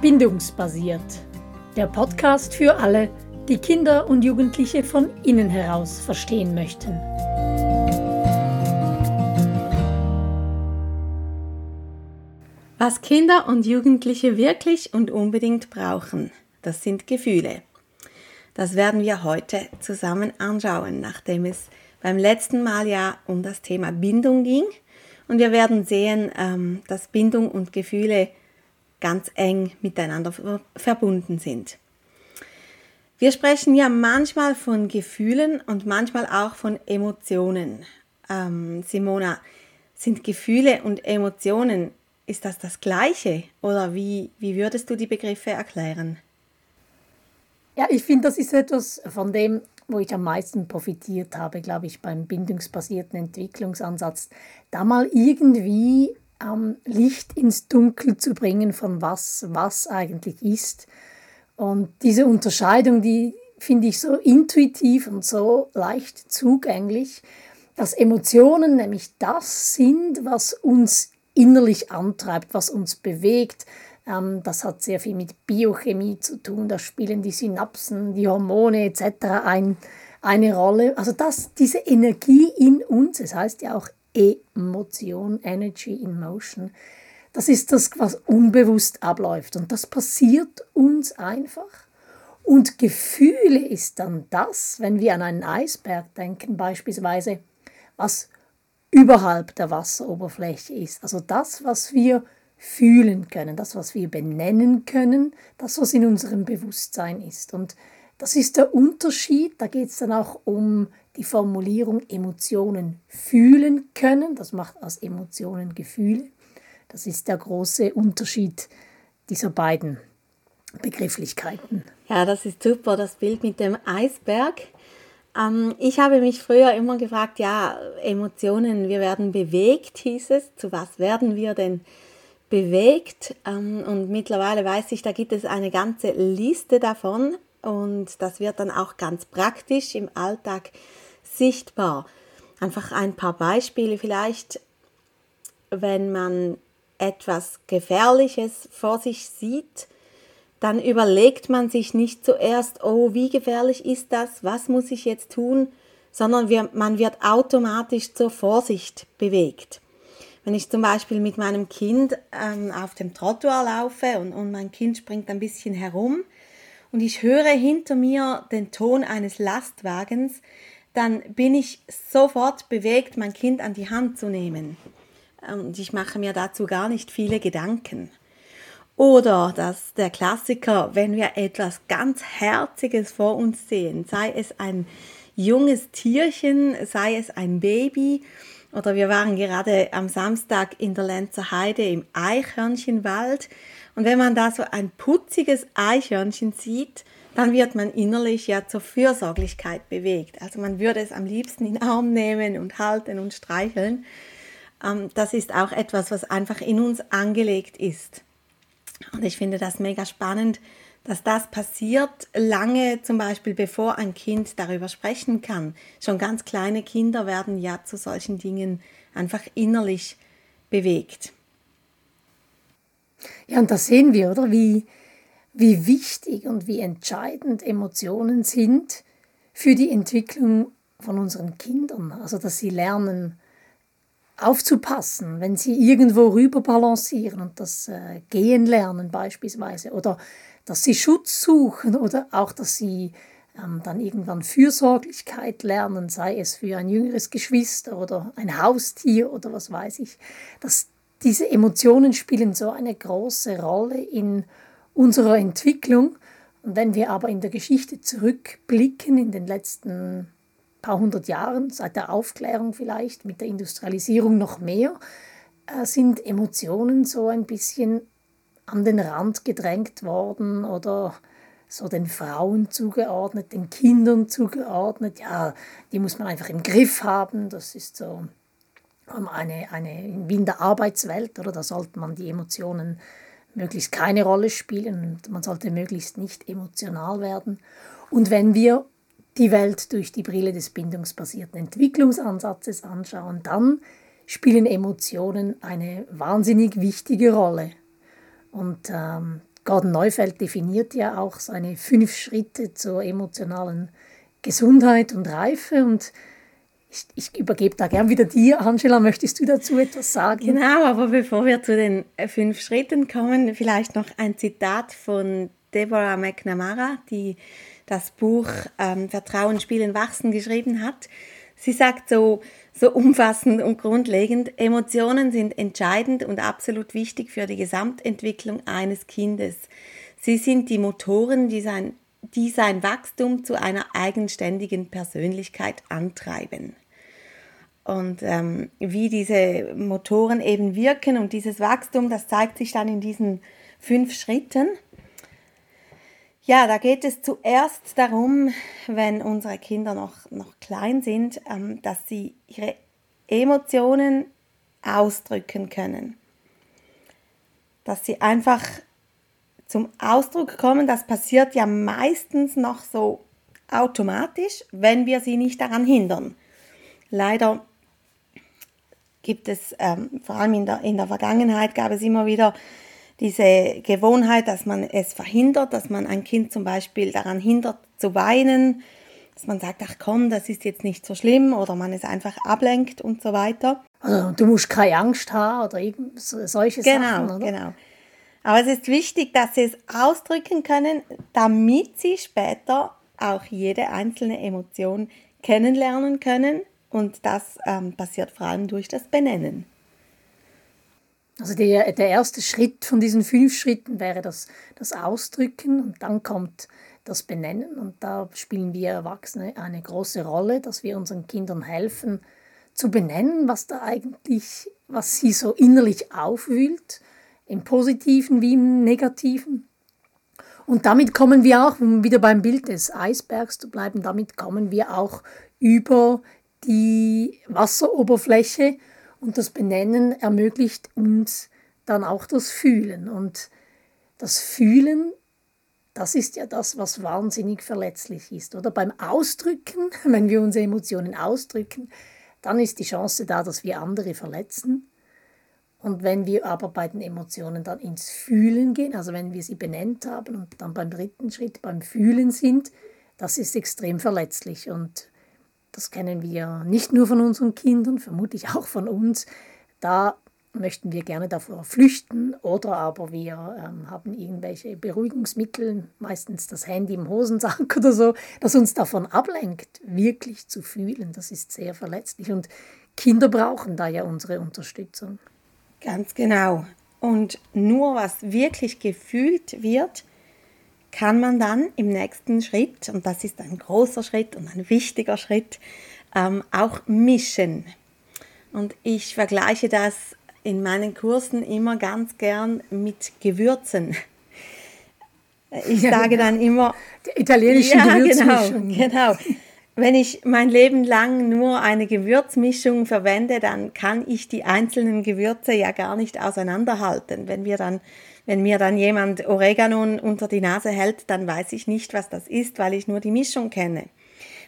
Bindungsbasiert. Der Podcast für alle, die Kinder und Jugendliche von innen heraus verstehen möchten. Was Kinder und Jugendliche wirklich und unbedingt brauchen, das sind Gefühle. Das werden wir heute zusammen anschauen, nachdem es beim letzten Mal ja um das Thema Bindung ging. Und wir werden sehen, ähm, dass Bindung und Gefühle ganz eng miteinander verbunden sind. Wir sprechen ja manchmal von Gefühlen und manchmal auch von Emotionen. Ähm, Simona, sind Gefühle und Emotionen, ist das das gleiche oder wie, wie würdest du die Begriffe erklären? Ja, ich finde, das ist etwas von dem, wo ich am meisten profitiert habe, glaube ich, beim bindungsbasierten Entwicklungsansatz, da mal irgendwie ähm, Licht ins Dunkel zu bringen von was was eigentlich ist. Und diese Unterscheidung, die finde ich so intuitiv und so leicht zugänglich, dass Emotionen nämlich das sind, was uns innerlich antreibt, was uns bewegt. Ähm, das hat sehr viel mit Biochemie zu tun. Da spielen die Synapsen, die Hormone etc. Ein, eine Rolle. Also das, diese Energie in uns, es heißt ja auch Emotion, Energy in Motion, das ist das, was unbewusst abläuft. Und das passiert uns einfach. Und Gefühle ist dann das, wenn wir an einen Eisberg denken beispielsweise, was überhalb der Wasseroberfläche ist. Also das, was wir fühlen können, das, was wir benennen können, das, was in unserem Bewusstsein ist. Und das ist der Unterschied. Da geht es dann auch um die Formulierung Emotionen fühlen können. Das macht aus Emotionen Gefühle. Das ist der große Unterschied dieser beiden Begrifflichkeiten. Ja, das ist super, das Bild mit dem Eisberg. Ähm, ich habe mich früher immer gefragt, ja, Emotionen, wir werden bewegt, hieß es. Zu was werden wir denn bewegt? Ähm, und mittlerweile weiß ich, da gibt es eine ganze Liste davon und das wird dann auch ganz praktisch im Alltag sichtbar. Einfach ein paar Beispiele vielleicht, wenn man etwas Gefährliches vor sich sieht, dann überlegt man sich nicht zuerst, oh, wie gefährlich ist das, was muss ich jetzt tun, sondern wir, man wird automatisch zur Vorsicht bewegt. Wenn ich zum Beispiel mit meinem Kind ähm, auf dem Trottoir laufe und, und mein Kind springt ein bisschen herum und ich höre hinter mir den Ton eines Lastwagens, dann bin ich sofort bewegt, mein Kind an die Hand zu nehmen. Und ich mache mir dazu gar nicht viele Gedanken. Oder dass der Klassiker, wenn wir etwas ganz Herziges vor uns sehen, sei es ein junges Tierchen, sei es ein Baby, oder wir waren gerade am Samstag in der Lenzer Heide im Eichhörnchenwald. Und wenn man da so ein putziges Eichhörnchen sieht, dann wird man innerlich ja zur Fürsorglichkeit bewegt. Also man würde es am liebsten in den Arm nehmen und halten und streicheln. Ähm, das ist auch etwas, was einfach in uns angelegt ist. Und ich finde das mega spannend, dass das passiert lange zum Beispiel bevor ein Kind darüber sprechen kann. Schon ganz kleine Kinder werden ja zu solchen Dingen einfach innerlich bewegt. Ja, und da sehen wir, oder, wie, wie wichtig und wie entscheidend Emotionen sind für die Entwicklung von unseren Kindern. Also, dass sie lernen, aufzupassen, wenn sie irgendwo rüber balancieren und das äh, Gehen lernen beispielsweise oder dass sie Schutz suchen oder auch, dass sie ähm, dann irgendwann Fürsorglichkeit lernen, sei es für ein jüngeres Geschwister oder ein Haustier oder was weiß ich. Dass diese Emotionen spielen so eine große Rolle in unserer Entwicklung. Und wenn wir aber in der Geschichte zurückblicken, in den letzten paar hundert Jahren, seit der Aufklärung vielleicht, mit der Industrialisierung noch mehr, äh, sind Emotionen so ein bisschen an den Rand gedrängt worden oder so den Frauen zugeordnet, den Kindern zugeordnet. Ja, die muss man einfach im Griff haben. Das ist so ähm, eine, eine wie in der Arbeitswelt, oder da sollte man die Emotionen möglichst keine Rolle spielen und man sollte möglichst nicht emotional werden. Und wenn wir die Welt durch die Brille des bindungsbasierten Entwicklungsansatzes anschauen, dann spielen Emotionen eine wahnsinnig wichtige Rolle. Und ähm, Gordon Neufeld definiert ja auch seine fünf Schritte zur emotionalen Gesundheit und Reife und ich, ich, übergebe da gern wieder dir. Angela, möchtest du dazu etwas sagen? Genau, aber bevor wir zu den fünf Schritten kommen, vielleicht noch ein Zitat von Deborah McNamara, die das Buch ähm, Vertrauen, Spielen, Wachsen geschrieben hat. Sie sagt so, so umfassend und grundlegend, Emotionen sind entscheidend und absolut wichtig für die Gesamtentwicklung eines Kindes. Sie sind die Motoren, die sein, die sein Wachstum zu einer eigenständigen Persönlichkeit antreiben. Und ähm, wie diese Motoren eben wirken und dieses Wachstum, das zeigt sich dann in diesen fünf Schritten. Ja, da geht es zuerst darum, wenn unsere Kinder noch, noch klein sind, ähm, dass sie ihre Emotionen ausdrücken können. Dass sie einfach zum Ausdruck kommen, das passiert ja meistens noch so automatisch, wenn wir sie nicht daran hindern. Leider gibt es, ähm, vor allem in der, in der Vergangenheit gab es immer wieder diese Gewohnheit, dass man es verhindert, dass man ein Kind zum Beispiel daran hindert zu weinen, dass man sagt, ach komm, das ist jetzt nicht so schlimm oder man es einfach ablenkt und so weiter. Also du musst keine Angst haben oder solche genau, Sachen, oder? Genau, Aber es ist wichtig, dass sie es ausdrücken können, damit sie später auch jede einzelne Emotion kennenlernen können und das ähm, passiert vor allem durch das Benennen. Also der, der erste Schritt von diesen fünf Schritten wäre das, das Ausdrücken und dann kommt das Benennen und da spielen wir Erwachsene eine große Rolle, dass wir unseren Kindern helfen zu benennen, was da eigentlich, was sie so innerlich aufwühlt, im positiven wie im negativen. Und damit kommen wir auch, um wieder beim Bild des Eisbergs zu bleiben, damit kommen wir auch über die Wasseroberfläche und das Benennen ermöglicht uns dann auch das Fühlen. Und das Fühlen, das ist ja das, was wahnsinnig verletzlich ist. Oder beim Ausdrücken, wenn wir unsere Emotionen ausdrücken, dann ist die Chance da, dass wir andere verletzen. Und wenn wir aber bei den Emotionen dann ins Fühlen gehen, also wenn wir sie benennt haben und dann beim dritten Schritt beim Fühlen sind, das ist extrem verletzlich. Und das kennen wir nicht nur von unseren Kindern, vermutlich auch von uns. Da möchten wir gerne davor flüchten oder aber wir ähm, haben irgendwelche Beruhigungsmittel, meistens das Handy im Hosensack oder so, das uns davon ablenkt, wirklich zu fühlen. Das ist sehr verletzlich und Kinder brauchen da ja unsere Unterstützung. Ganz genau. Und nur was wirklich gefühlt wird, kann man dann im nächsten Schritt, und das ist ein großer Schritt und ein wichtiger Schritt, ähm, auch mischen. Und ich vergleiche das in meinen Kursen immer ganz gern mit Gewürzen. Ich sage dann immer. Die italienische ja, Gewürzmischung. Genau, genau. Wenn ich mein Leben lang nur eine Gewürzmischung verwende, dann kann ich die einzelnen Gewürze ja gar nicht auseinanderhalten. Wenn wir dann wenn mir dann jemand Oregano unter die Nase hält, dann weiß ich nicht, was das ist, weil ich nur die Mischung kenne.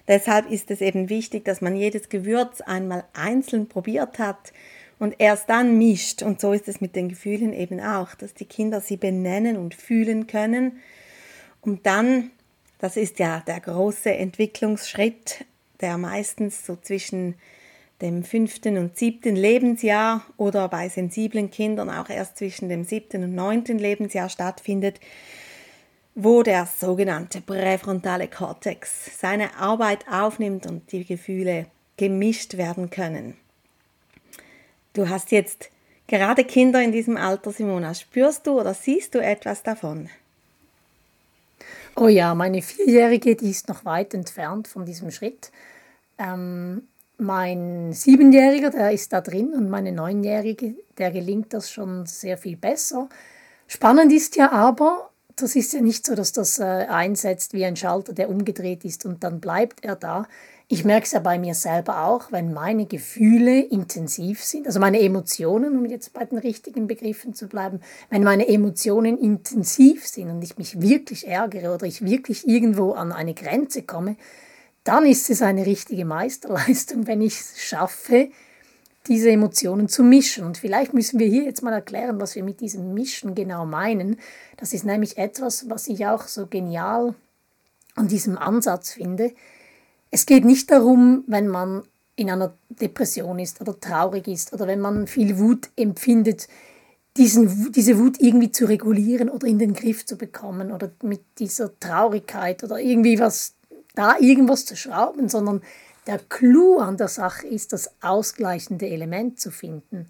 Deshalb ist es eben wichtig, dass man jedes Gewürz einmal einzeln probiert hat und erst dann mischt. Und so ist es mit den Gefühlen eben auch, dass die Kinder sie benennen und fühlen können. Und dann, das ist ja der große Entwicklungsschritt, der meistens so zwischen dem fünften und siebten Lebensjahr oder bei sensiblen Kindern auch erst zwischen dem siebten und neunten Lebensjahr stattfindet, wo der sogenannte präfrontale Kortex seine Arbeit aufnimmt und die Gefühle gemischt werden können. Du hast jetzt gerade Kinder in diesem Alter, Simona. Spürst du oder siehst du etwas davon? Oh ja, meine Vierjährige, die ist noch weit entfernt von diesem Schritt. Ähm, mein Siebenjähriger, der ist da drin und meine Neunjährige, der gelingt das schon sehr viel besser. Spannend ist ja aber, das ist ja nicht so, dass das äh, einsetzt wie ein Schalter, der umgedreht ist und dann bleibt er da. Ich merke es ja bei mir selber auch, wenn meine Gefühle intensiv sind, also meine Emotionen, um jetzt bei den richtigen Begriffen zu bleiben, wenn meine Emotionen intensiv sind und ich mich wirklich ärgere oder ich wirklich irgendwo an eine Grenze komme, dann ist es eine richtige Meisterleistung, wenn ich es schaffe, diese Emotionen zu mischen. Und vielleicht müssen wir hier jetzt mal erklären, was wir mit diesem Mischen genau meinen. Das ist nämlich etwas, was ich auch so genial an diesem Ansatz finde. Es geht nicht darum, wenn man in einer Depression ist oder traurig ist oder wenn man viel Wut empfindet, diesen, diese Wut irgendwie zu regulieren oder in den Griff zu bekommen oder mit dieser Traurigkeit oder irgendwie was, da irgendwas zu schrauben, sondern der Clou an der Sache ist, das ausgleichende Element zu finden.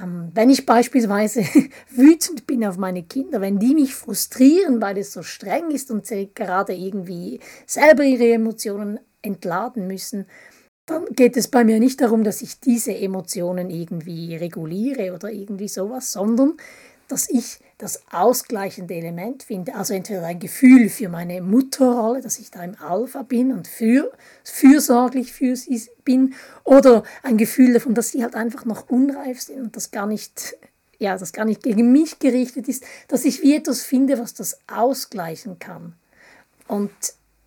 Ähm, wenn ich beispielsweise wütend bin auf meine Kinder, wenn die mich frustrieren, weil es so streng ist und sie gerade irgendwie selber ihre Emotionen entladen müssen, dann geht es bei mir nicht darum, dass ich diese Emotionen irgendwie reguliere oder irgendwie sowas, sondern dass ich das ausgleichende Element finde. Also entweder ein Gefühl für meine Mutterrolle, dass ich da im Alpha bin und für, fürsorglich für sie bin, oder ein Gefühl davon, dass sie halt einfach noch unreif sind und das gar nicht, ja, das gar nicht gegen mich gerichtet ist, dass ich wie etwas finde, was das ausgleichen kann. Und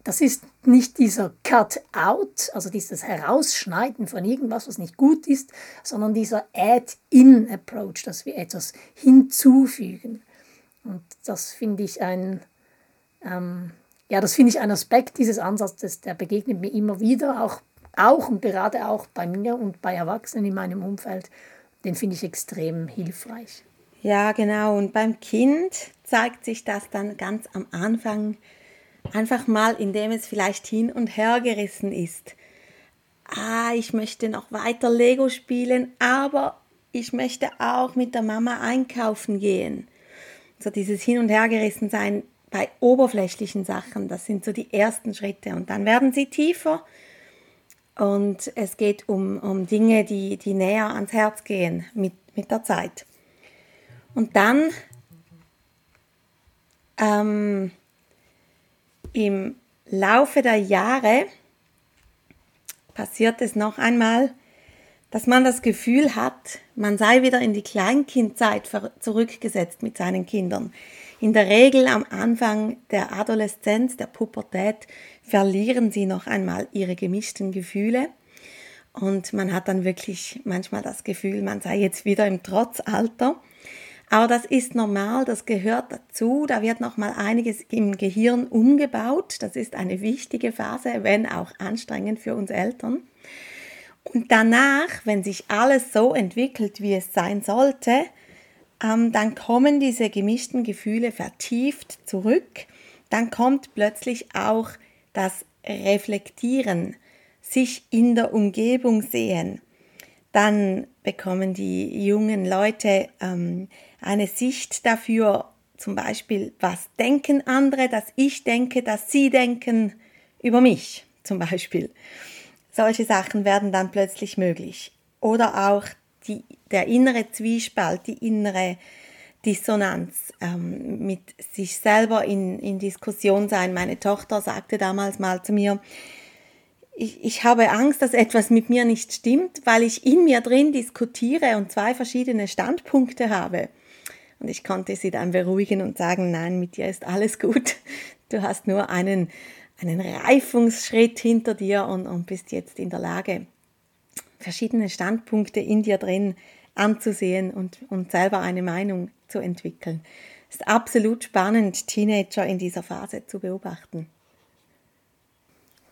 das ist nicht dieser Cut-out, also dieses Herausschneiden von irgendwas, was nicht gut ist, sondern dieser Add-in-Approach, dass wir etwas hinzufügen. Und das finde ich ein, ähm, ja, das finde ich ein Aspekt dieses Ansatzes, der begegnet mir immer wieder, auch, auch und gerade auch bei mir und bei Erwachsenen in meinem Umfeld. Den finde ich extrem hilfreich. Ja, genau. Und beim Kind zeigt sich das dann ganz am Anfang Einfach mal, indem es vielleicht hin und her gerissen ist. Ah, ich möchte noch weiter Lego spielen, aber ich möchte auch mit der Mama einkaufen gehen. So dieses Hin und Her gerissen sein bei oberflächlichen Sachen, das sind so die ersten Schritte. Und dann werden sie tiefer und es geht um, um Dinge, die, die näher ans Herz gehen mit, mit der Zeit. Und dann ähm, im Laufe der Jahre passiert es noch einmal, dass man das Gefühl hat, man sei wieder in die Kleinkindzeit zurückgesetzt mit seinen Kindern. In der Regel am Anfang der Adoleszenz, der Pubertät, verlieren sie noch einmal ihre gemischten Gefühle. Und man hat dann wirklich manchmal das Gefühl, man sei jetzt wieder im Trotzalter. Aber das ist normal, das gehört dazu. Da wird noch mal einiges im Gehirn umgebaut. Das ist eine wichtige Phase, wenn auch anstrengend für uns Eltern. Und danach, wenn sich alles so entwickelt, wie es sein sollte, ähm, dann kommen diese gemischten Gefühle vertieft zurück. Dann kommt plötzlich auch das Reflektieren, sich in der Umgebung sehen. Dann bekommen die jungen Leute ähm, eine Sicht dafür, zum Beispiel, was denken andere, dass ich denke, dass sie denken über mich, zum Beispiel. Solche Sachen werden dann plötzlich möglich. Oder auch die, der innere Zwiespalt, die innere Dissonanz, ähm, mit sich selber in, in Diskussion sein. Meine Tochter sagte damals mal zu mir, ich, ich habe Angst, dass etwas mit mir nicht stimmt, weil ich in mir drin diskutiere und zwei verschiedene Standpunkte habe. Und ich konnte sie dann beruhigen und sagen, nein, mit dir ist alles gut. Du hast nur einen, einen Reifungsschritt hinter dir und, und bist jetzt in der Lage, verschiedene Standpunkte in dir drin anzusehen und, und selber eine Meinung zu entwickeln. Es ist absolut spannend, Teenager in dieser Phase zu beobachten.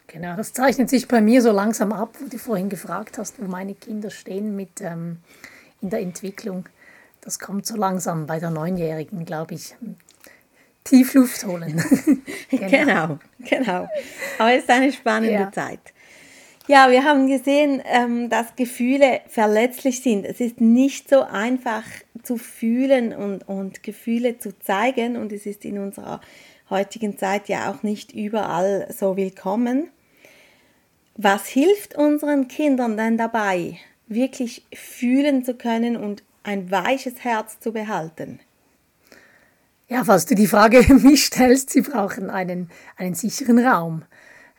Genau, das zeichnet sich bei mir so langsam ab, wo du vorhin gefragt hast, wo meine Kinder stehen mit ähm, in der Entwicklung. Das kommt so langsam bei der Neunjährigen, glaube ich. Tief Luft holen. genau. genau, genau. Aber es ist eine spannende ja. Zeit. Ja, wir haben gesehen, ähm, dass Gefühle verletzlich sind. Es ist nicht so einfach zu fühlen und, und Gefühle zu zeigen und es ist in unserer heutigen Zeit ja auch nicht überall so willkommen. Was hilft unseren Kindern denn dabei, wirklich fühlen zu können und ein weiches Herz zu behalten? Ja, falls du die Frage mich stellst, sie brauchen einen, einen sicheren Raum.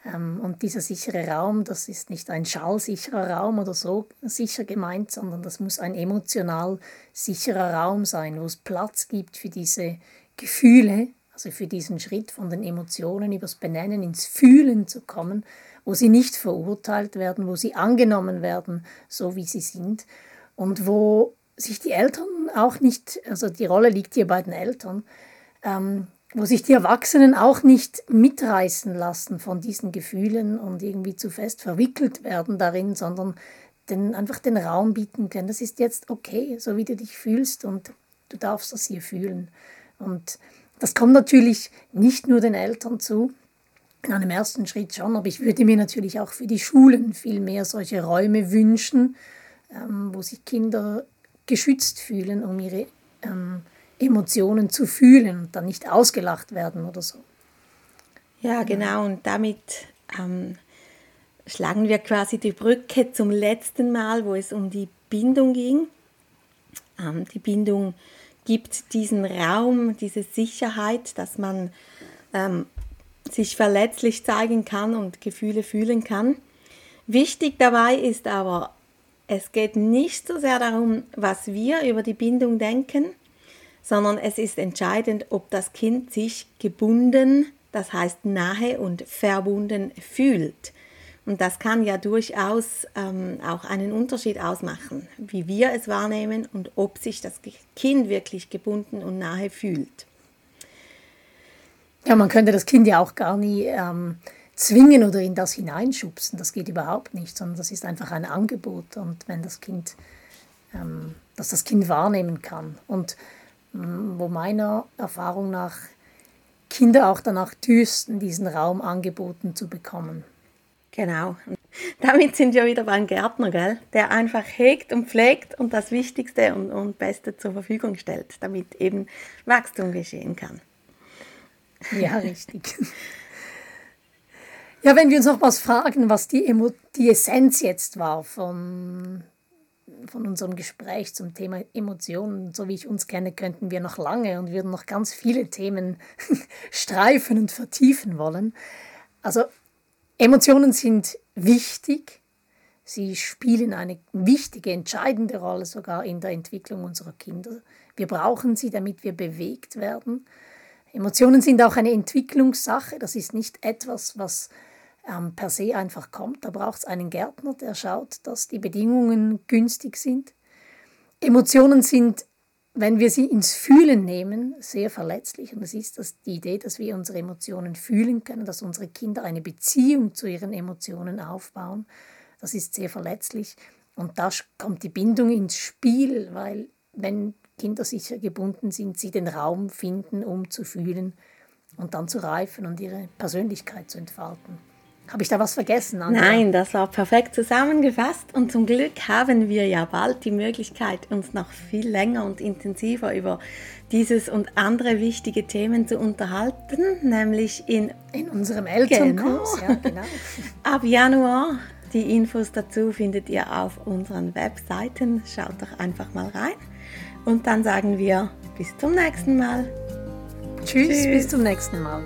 Ähm, und dieser sichere Raum, das ist nicht ein schallsicherer Raum oder so sicher gemeint, sondern das muss ein emotional sicherer Raum sein, wo es Platz gibt für diese Gefühle, Also für diesen Schritt von den Emotionen übers Benennen ins Fühlen zu kommen, wo sie nicht verurteilt werden, wo sie angenommen werden, so wie sie sind und wo sich die Eltern auch nicht, also die Rolle liegt hier bei den Eltern, ähm, wo sich die Erwachsenen auch nicht mitreißen lassen von diesen Gefühlen und irgendwie zu fest verwickelt werden darin, sondern den, einfach den Raum bieten können. Das ist jetzt okay, so wie du dich fühlst und du darfst das hier fühlen. Und das kommt natürlich nicht nur den Eltern zu, in einem ersten Schritt schon, aber ich würde mir natürlich auch für die Schulen viel mehr solche Räume wünschen, ähm, wo sich Kinder geschützt fühlen, um ihre ähm, Emotionen zu fühlen und dann nicht ausgelacht werden oder so. Ja, genau. Und damit ähm, schlagen wir quasi die Brücke zum letzten Mal, wo es um die Bindung ging. Ähm, die Bindung gibt diesen Raum, diese Sicherheit, dass man ähm, sich verletzlich zeigen kann und Gefühle fühlen kann. Wichtig dabei ist aber, es geht nicht so sehr darum, was wir über die Bindung denken, sondern es ist entscheidend, ob das Kind sich gebunden, das heißt nahe und verbunden fühlt. Und das kann ja durchaus ähm, auch einen Unterschied ausmachen, wie wir es wahrnehmen und ob sich das Kind wirklich gebunden und nahe fühlt. Ja, man könnte das Kind ja auch gar nie ähm, zwingen oder in das hineinschubsen. Das geht überhaupt nicht, sondern das ist einfach ein Angebot. Und wenn das Kind, ähm, dass das Kind wahrnehmen kann. Und ähm, wo meiner Erfahrung nach Kinder auch danach dürsten, diesen Raum angeboten zu bekommen. Genau. Damit sind wir wieder beim Gärtner, gell? der einfach hegt und pflegt und das Wichtigste und, und Beste zur Verfügung stellt, damit eben Wachstum geschehen kann. Ja, richtig. Ja, wenn wir uns noch was fragen, was die, Emo die Essenz jetzt war von, von unserem Gespräch zum Thema Emotionen, so wie ich uns kenne, könnten wir noch lange und würden noch ganz viele Themen streifen und vertiefen wollen. Also Emotionen sind wichtig. Sie spielen eine wichtige, entscheidende Rolle sogar in der Entwicklung unserer Kinder. Wir brauchen sie, damit wir bewegt werden. Emotionen sind auch eine Entwicklungssache. Das ist nicht etwas, was ähm, per se einfach kommt. Da braucht es einen Gärtner, der schaut, dass die Bedingungen günstig sind. Emotionen sind, wenn wir sie ins Fühlen nehmen, sehr verletzlich. Und das ist das, die Idee, dass wir unsere Emotionen fühlen können, dass unsere Kinder eine Beziehung zu ihren Emotionen aufbauen. Das ist sehr verletzlich. Und da kommt die Bindung ins Spiel, weil wenn Kinder sicher gebunden sind, sie den Raum finden, um zu fühlen und dann zu reifen und ihre Persönlichkeit zu entfalten. Habe ich da was vergessen? Andrea? Nein, das war perfekt zusammengefasst und zum Glück haben wir ja bald die Möglichkeit, uns noch viel länger und intensiver über dieses und andere wichtige Themen zu unterhalten, nämlich in, in unserem Elternkurs. Genau. Ja, genau. Ab Januar. Die Infos dazu findet ihr auf unseren Webseiten. Schaut doch einfach mal rein. Und dann sagen wir bis zum nächsten Mal. Tschüss, Tschüss. bis zum nächsten Mal.